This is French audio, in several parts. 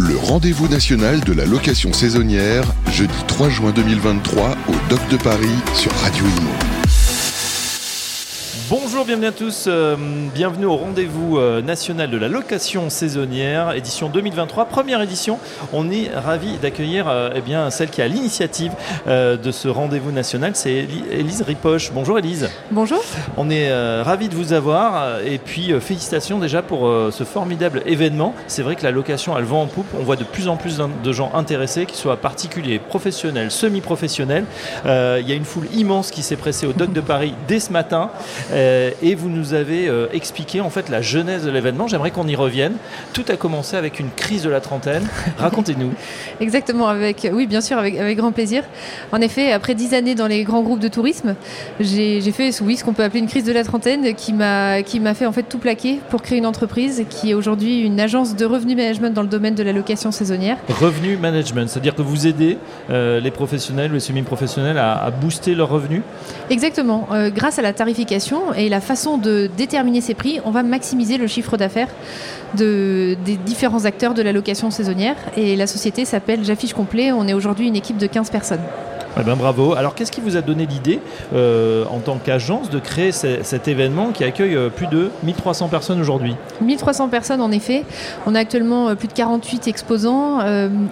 Le rendez-vous national de la location saisonnière, jeudi 3 juin 2023 au Doc de Paris sur Radio Imo. Bonjour, bienvenue à tous. euh, bienvenue au rendez-vous euh, national de la location saisonnière, édition 2023, première édition. On est ravi d'accueillir euh, eh bien celle qui a l'initiative de ce rendez-vous national, c'est Éli- Élise Ripoche. Bonjour Élise. Bonjour. On est ravi de vous avoir et puis félicitations déjà pour ce formidable événement. C'est vrai que la location elle vend en poupe. On voit de plus en plus de gens intéressés, qu'ils soient particuliers, professionnels, semi-professionnels. Il y a une foule immense qui s'est pressée au Doc de Paris dès ce matin et vous nous avez euh, expliqué en fait la genèse de l'événement. J'aimerais qu'on y revienne. Tout a commencé avec une crise de la trentaine. Racontez-nous. Exactement, avec, oui, bien sûr, avec, avec grand plaisir. En effet, après dix années dans les grands groupes de tourisme, j'ai fait oui, ce qu'on peut appeler une crise de la trentaine qui m'a fait en fait tout plaquer pour créer une entreprise qui est aujourd'hui une agence de revenu management dans le domaine de la location saisonnière. Revenu management, c'est-à-dire que vous aidez euh, les professionnels, les semi-professionnels à, à booster leurs revenus. Exactement. Euh, grâce à la tarification et la façon de déterminer ces prix, on va maximiser le chiffre d'affaires de, des différents acteurs de la location saisonnière. Et la société s'appelle J'affiche complet. On est aujourd'hui une équipe de 15 personnes. Eh ben, bravo. Alors, qu'est-ce qui vous a donné l'idée, euh, en tant qu'agence, de créer ce- cet événement qui accueille euh, plus de 1300 personnes aujourd'hui? 1300 personnes en effet. On a actuellement euh, plus de 48 exposants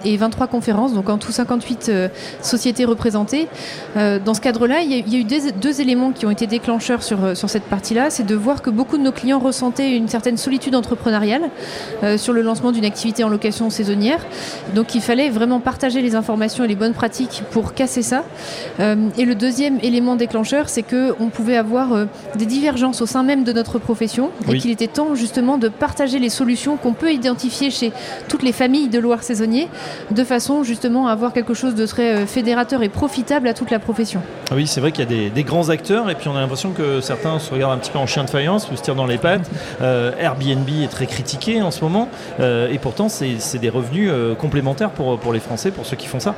et 23 conférences, donc en tout 58 euh, sociétés représentées. Dans ce cadre-là, il y a, eu deux, éléments qui ont été déclencheurs sur, sur cette partie-là. C'est de voir que beaucoup de nos clients ressentaient une certaine solitude entrepreneuriale sur le lancement d'une activité en location saisonnière. Donc il fallait vraiment partager les informations et les bonnes pratiques pour casser ça. Euh, et le deuxième élément déclencheur, c'est qu'on pouvait avoir euh, des divergences au sein même de notre profession Oui. et qu'il était temps justement de partager les solutions qu'on peut identifier chez toutes les familles de loueurs saisonniers de façon justement à avoir quelque chose de très euh, fédérateur et profitable à toute la profession. Ah Oui, c'est vrai qu'il y a des, des grands acteurs et puis on a l'impression que certains se regardent un petit peu en chien de faïence ou se tirent dans les pattes. Euh, Airbnb est très critiqué en ce moment euh, et pourtant c'est c'est des revenus euh, complémentaires pour, pour les Français, pour ceux qui font ça.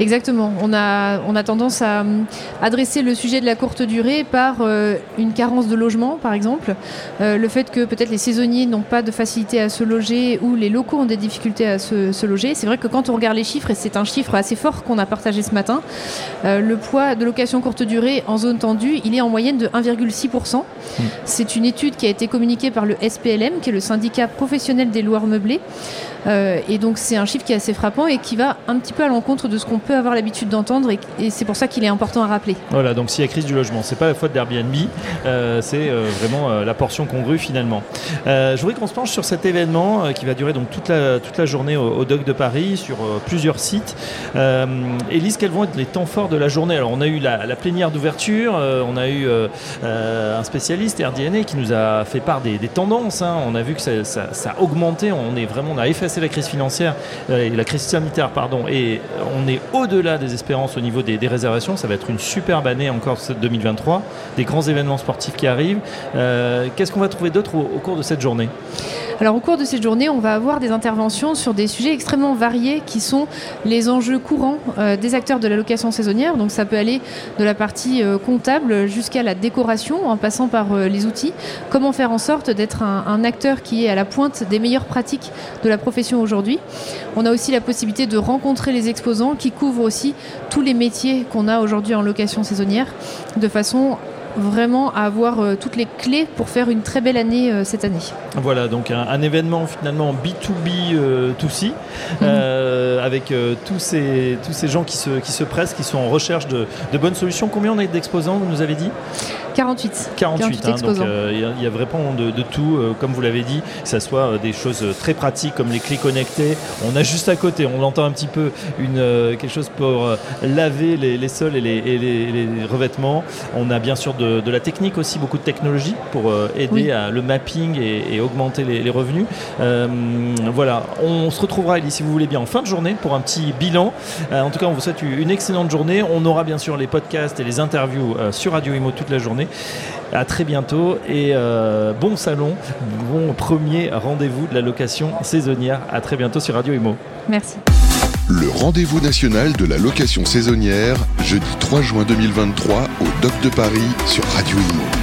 Exactement. On a, on a tendance à hum, adresser le sujet de la courte durée par euh, une carence de logement, par exemple. Euh, le fait que peut-être les saisonniers n'ont pas de facilité à se loger ou les locaux ont des difficultés à se, loger. C'est vrai que quand on regarde les chiffres, et c'est un chiffre assez fort qu'on a partagé ce matin, euh, le poids de location courte durée en zone tendue, il est en moyenne de 1,6%. C'est une étude qui a été communiquée par le SPLM, qui est le syndicat professionnel des loueurs meublés. Euh, et donc c'est un chiffre qui est assez frappant et qui va un petit peu à l'encontre de ce qu'on peut avoir l'habitude d'entendre et, c'est pour ça qu'il est important à rappeler. Voilà, donc s'il y a crise du logement, c'est pas la faute d'Airbnb, euh, c'est euh, vraiment euh, la portion congrue finalement. Je voudrais qu'on se penche sur cet événement qui va durer donc toute la, toute la journée au, au Doc de Paris sur plusieurs sites. Élise, quels vont être les temps forts de la journée? Alors on a eu la, plénière d'ouverture, on a eu un spécialiste RDNA qui nous a fait part des, tendances. hein. On a vu que ça, a augmenté, on est vraiment on a effacé la crise financière la crise sanitaire pardon et on est au-delà des espérances au niveau des, réservations. Ça va être une superbe année encore cette 2023, des grands événements sportifs qui arrivent. Euh, Qu'est-ce qu'on va trouver d'autre au, cours de cette journée? Alors au cours de cette journée, on va avoir des interventions sur des sujets extrêmement variés qui sont les enjeux courants euh, des acteurs de la location saisonnière. Donc ça peut aller de la partie euh, comptable jusqu'à la décoration en passant par les outils. Comment faire en sorte d'être un, acteur qui est à la pointe des meilleures pratiques de la profession aujourd'hui? On a aussi la possibilité de rencontrer les exposants qui couvrent aussi tous les métiers qu'on a aujourd'hui en location saisonnière de façon vraiment à avoir euh, toutes les clés pour faire une très belle année euh, cette année. Voilà, donc un, un événement finalement B2B euh, 2C, euh, avec tous, ces, tous ces gens qui se, qui se pressent, qui sont en recherche de, de bonnes solutions. Combien on a d'exposants, vous nous avez dit? 48. 48, hein, donc exposants. euh, il y a- il y, a vraiment de, de tout, euh, comme vous l'avez dit, que ce soit euh, des choses très pratiques comme les clés connectées. On a juste à côté, on entend un petit peu une, quelque chose pour laver les, les sols et, les, et les- les revêtements. On a bien sûr de, de la technique aussi, beaucoup de technologie pour aider Oui. à le mapping et, et augmenter les, revenus. Voilà, on se retrouvera, Ellie, si vous voulez bien, en fin de journée pour un petit bilan. En tout cas, on vous souhaite une excellente journée. On aura bien sûr les podcasts et les interviews sur Radio Imo toute la journée. À très bientôt et euh, bon salon, bon premier rendez-vous de la location saisonnière. À très bientôt sur Radio Imo. Merci. Le rendez-vous national de la location saisonnière, jeudi 3 juin 2023 au Doc de Paris sur Radio Imo.